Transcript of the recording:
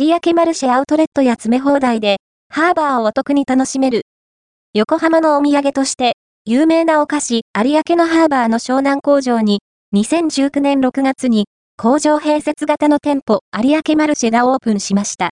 有明マルシェアウトレットや詰め放題で、ハーバーをお得に楽しめる。横浜のお土産として、有名なお菓子、有明のハーバーの湘南工場に、2019年6月に、工場併設型の店舗、有明マルシェがオープンしました。